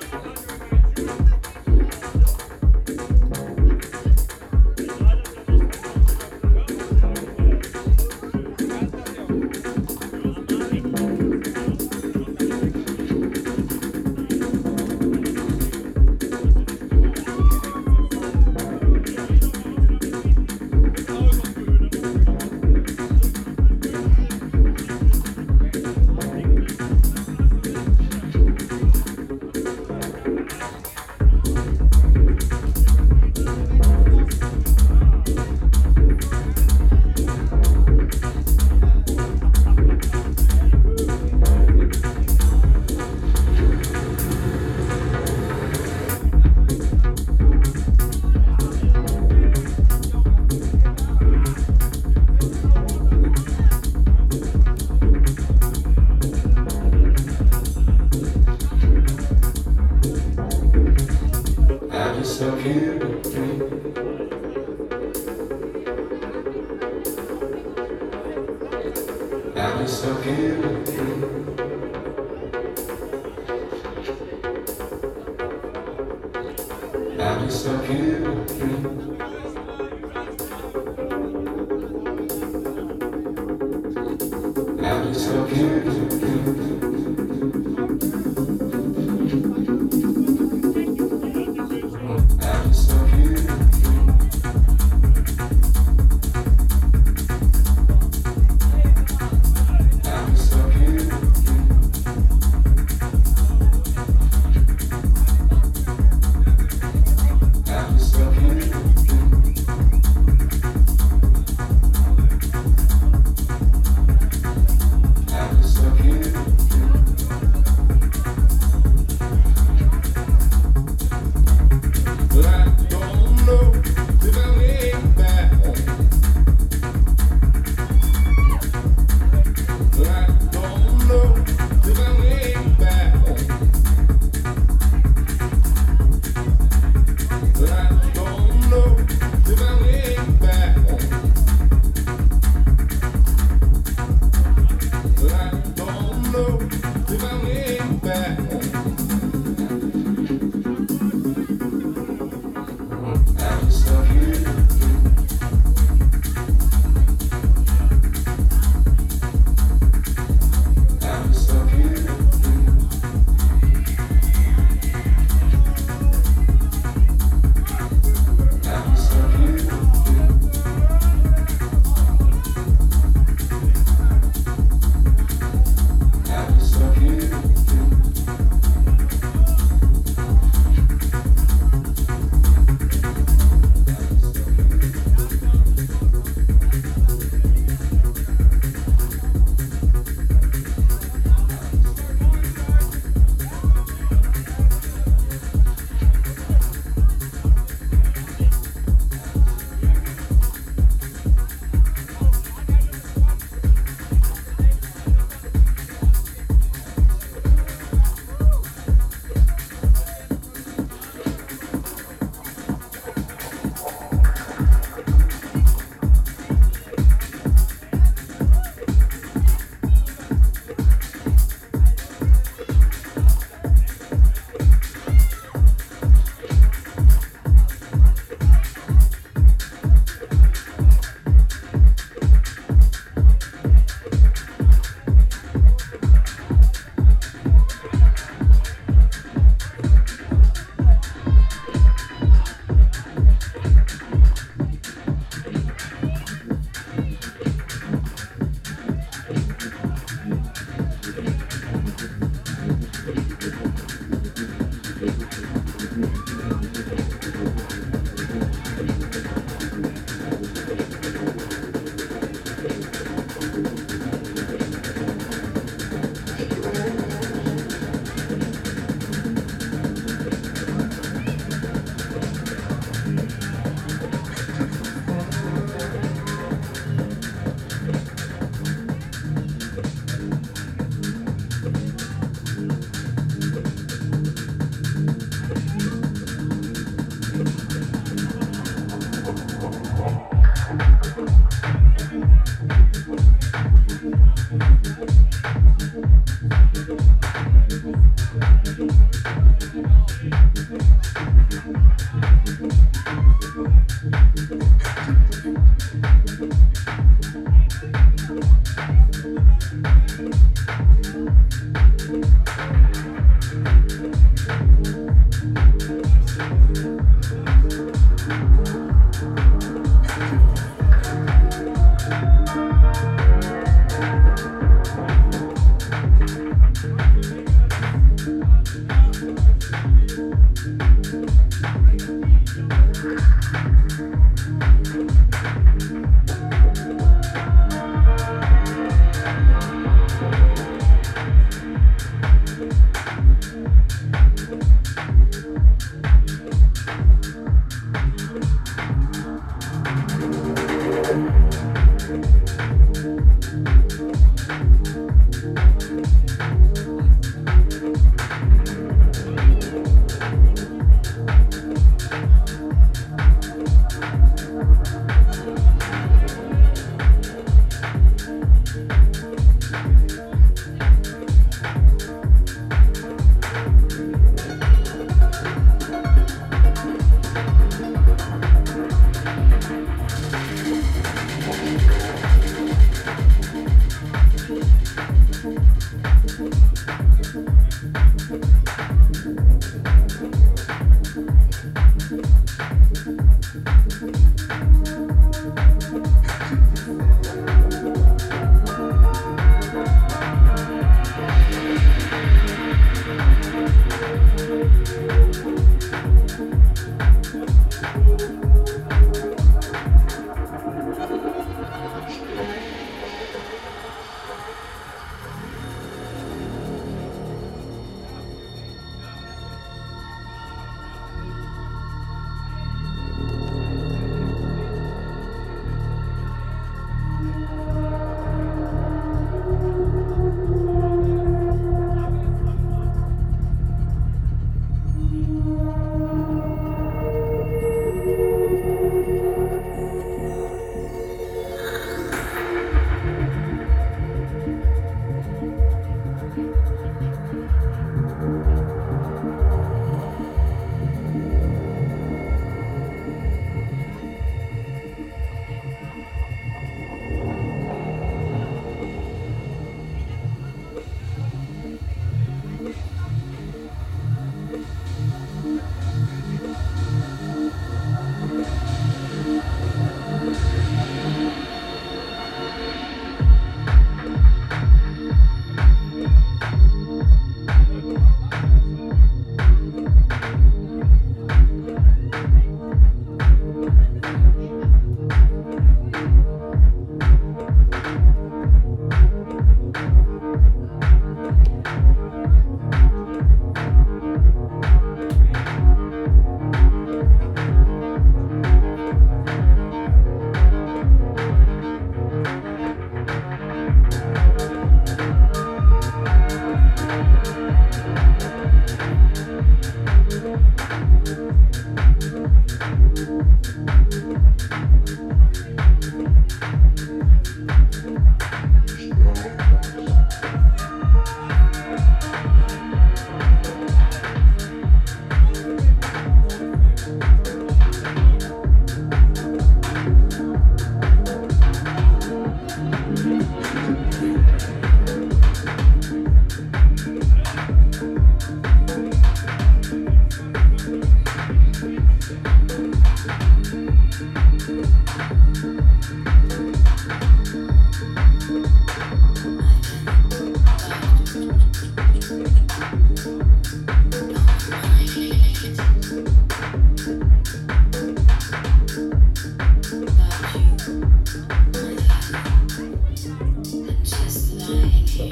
Still here.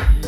Amen.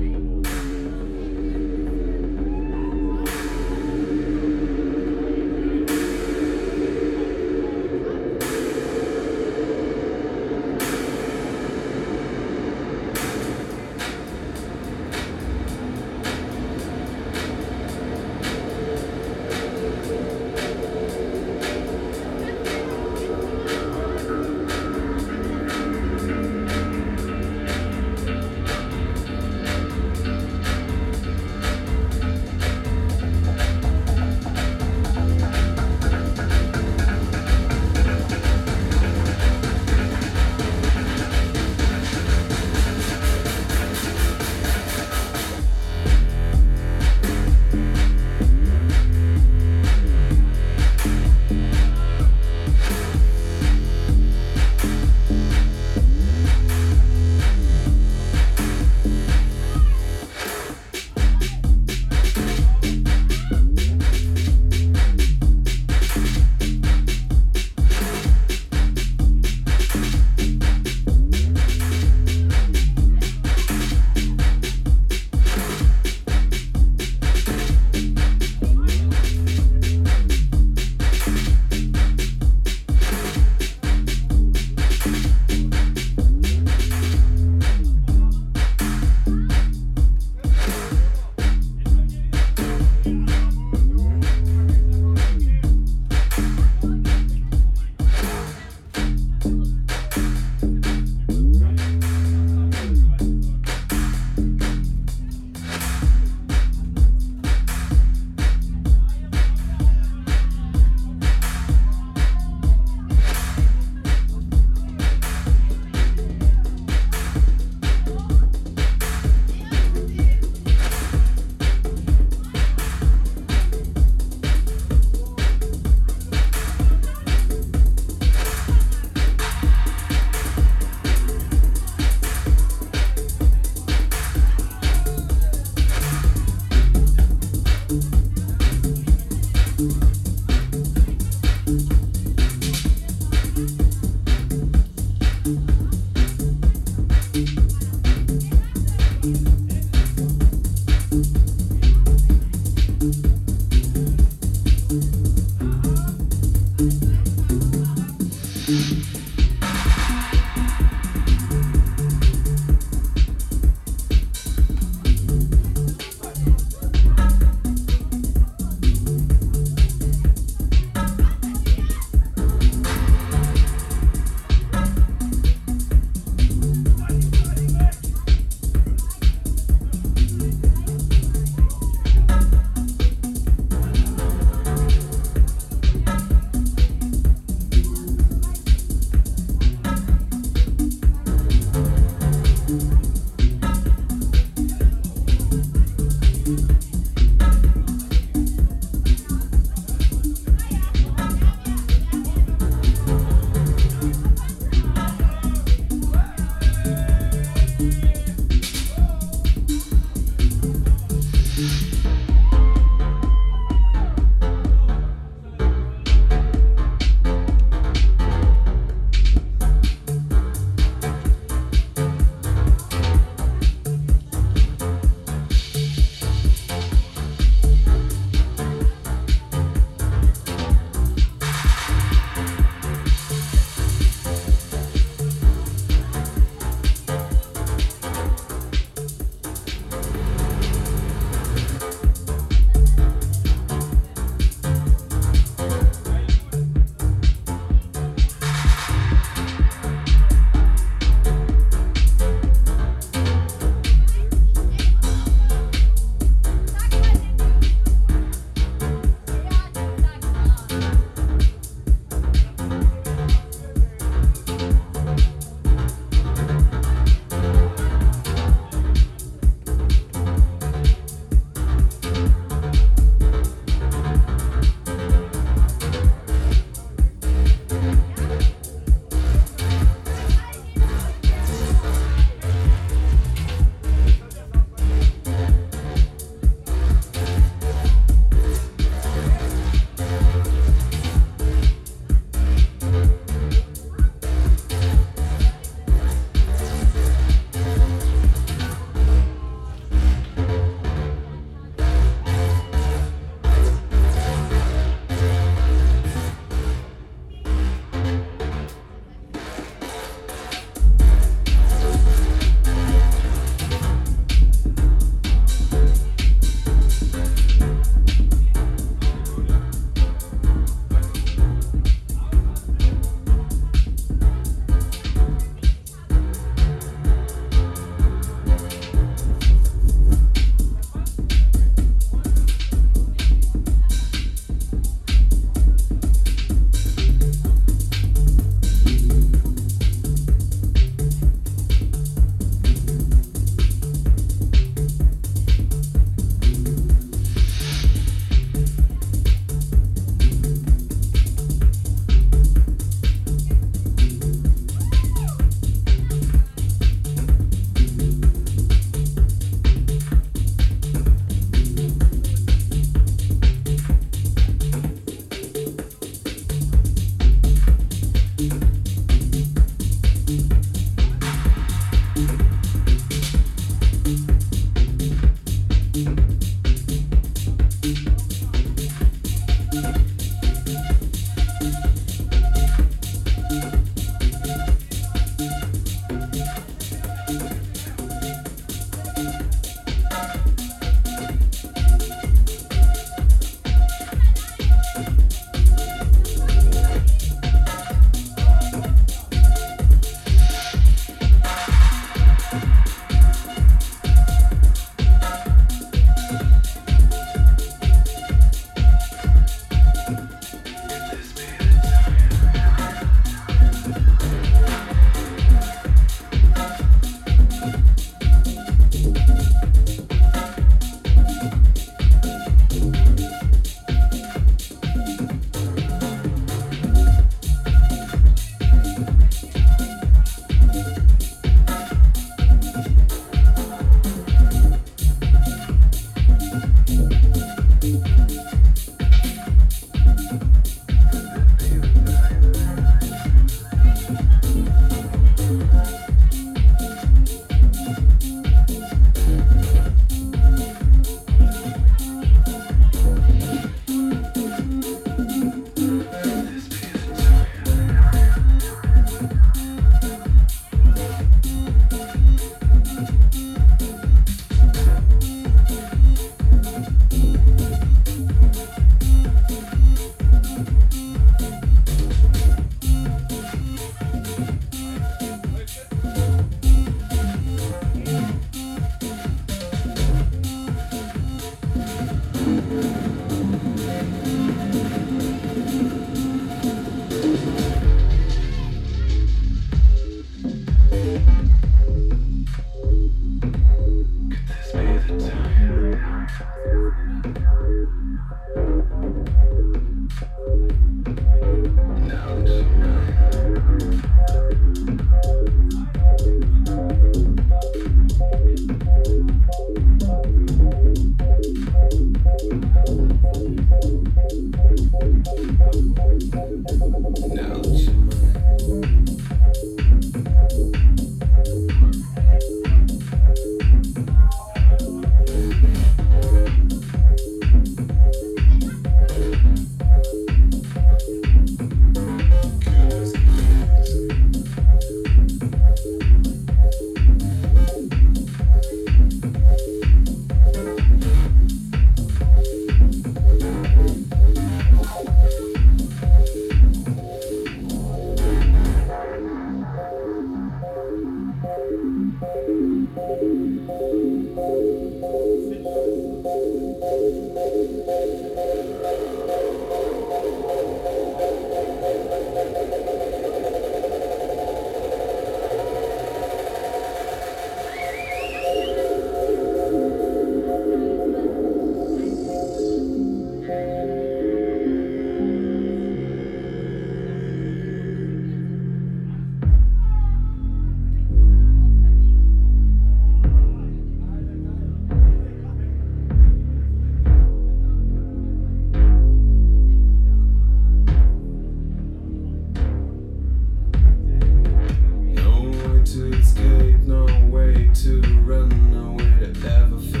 to run away to ever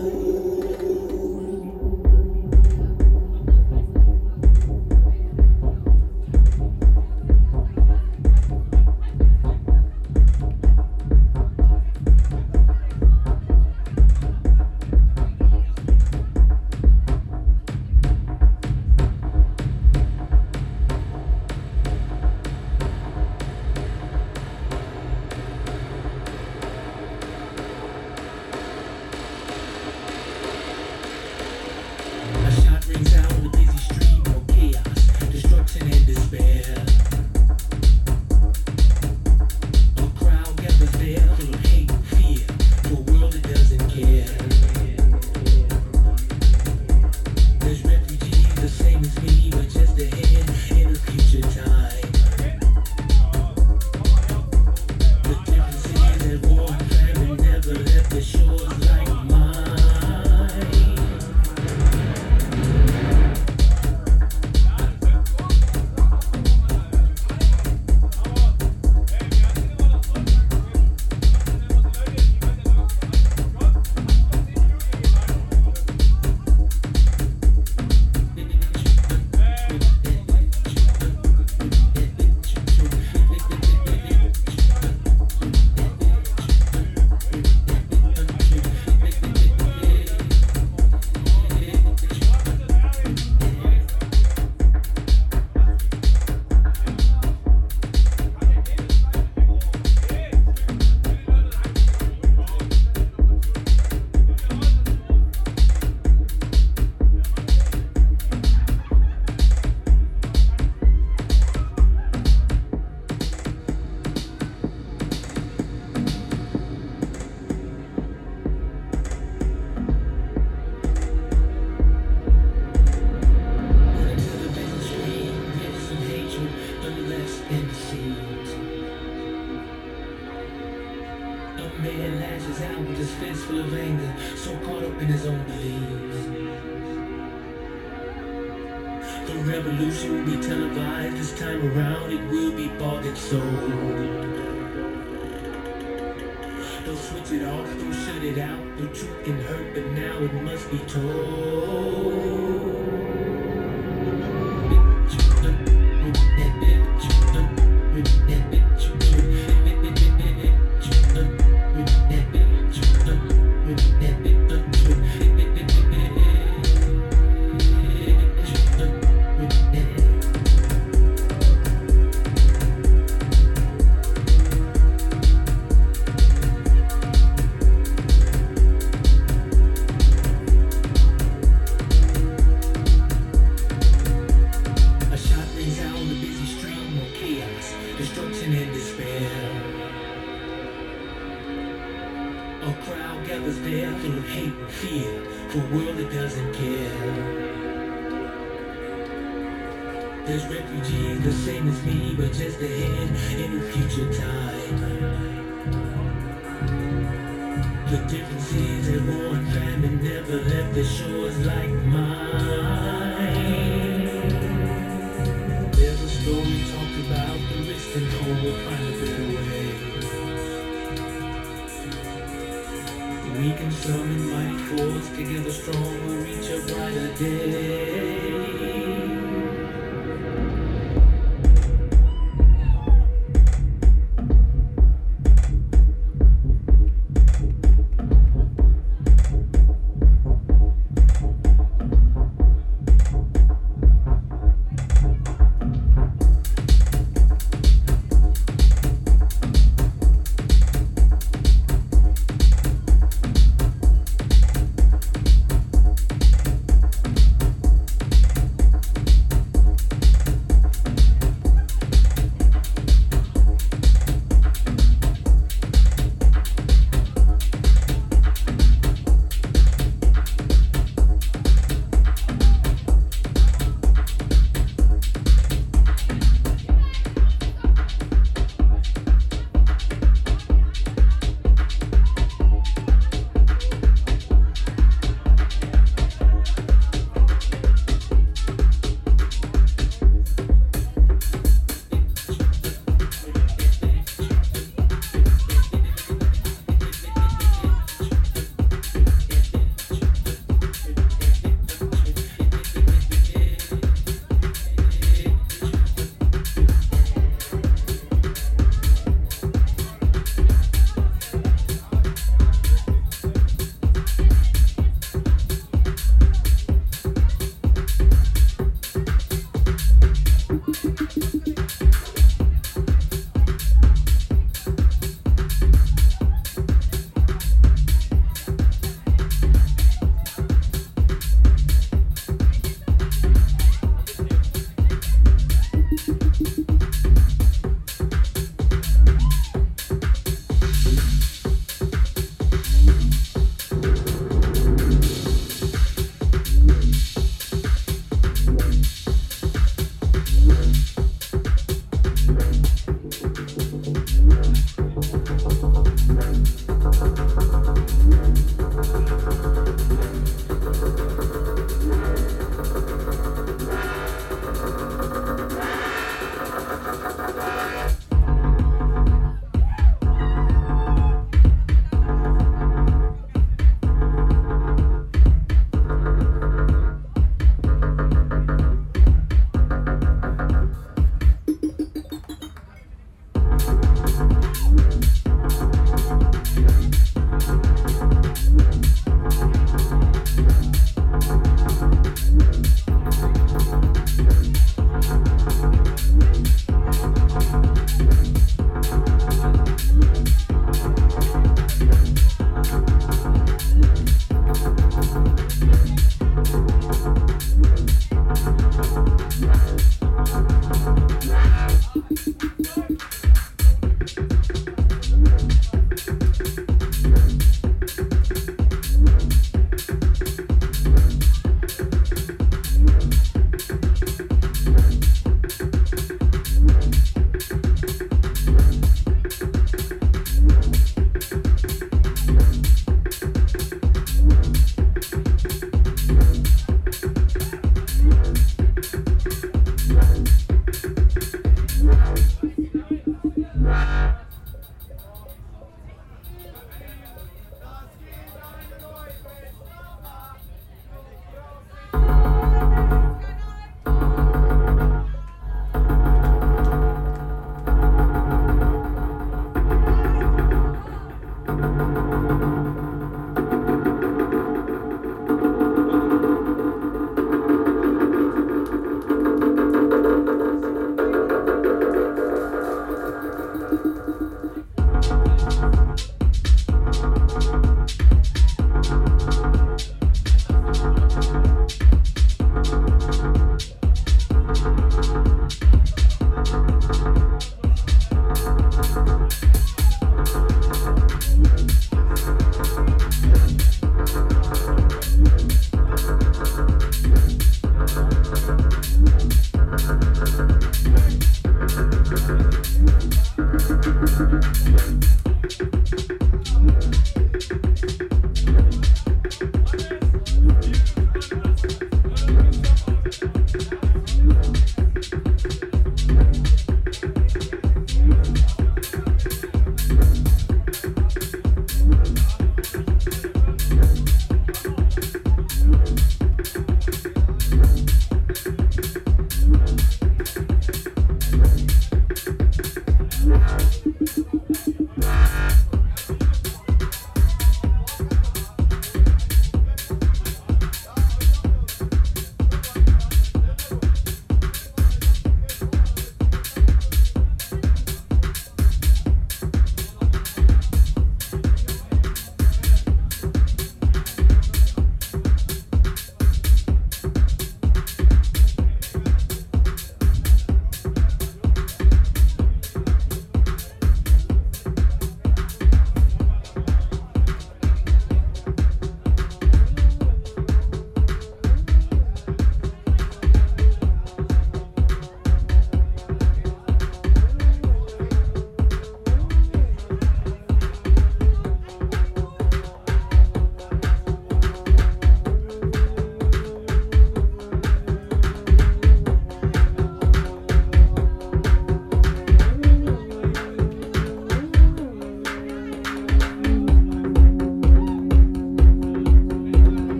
Don't switch it off, don't shut it out. The truth can hurt, but now it must be told.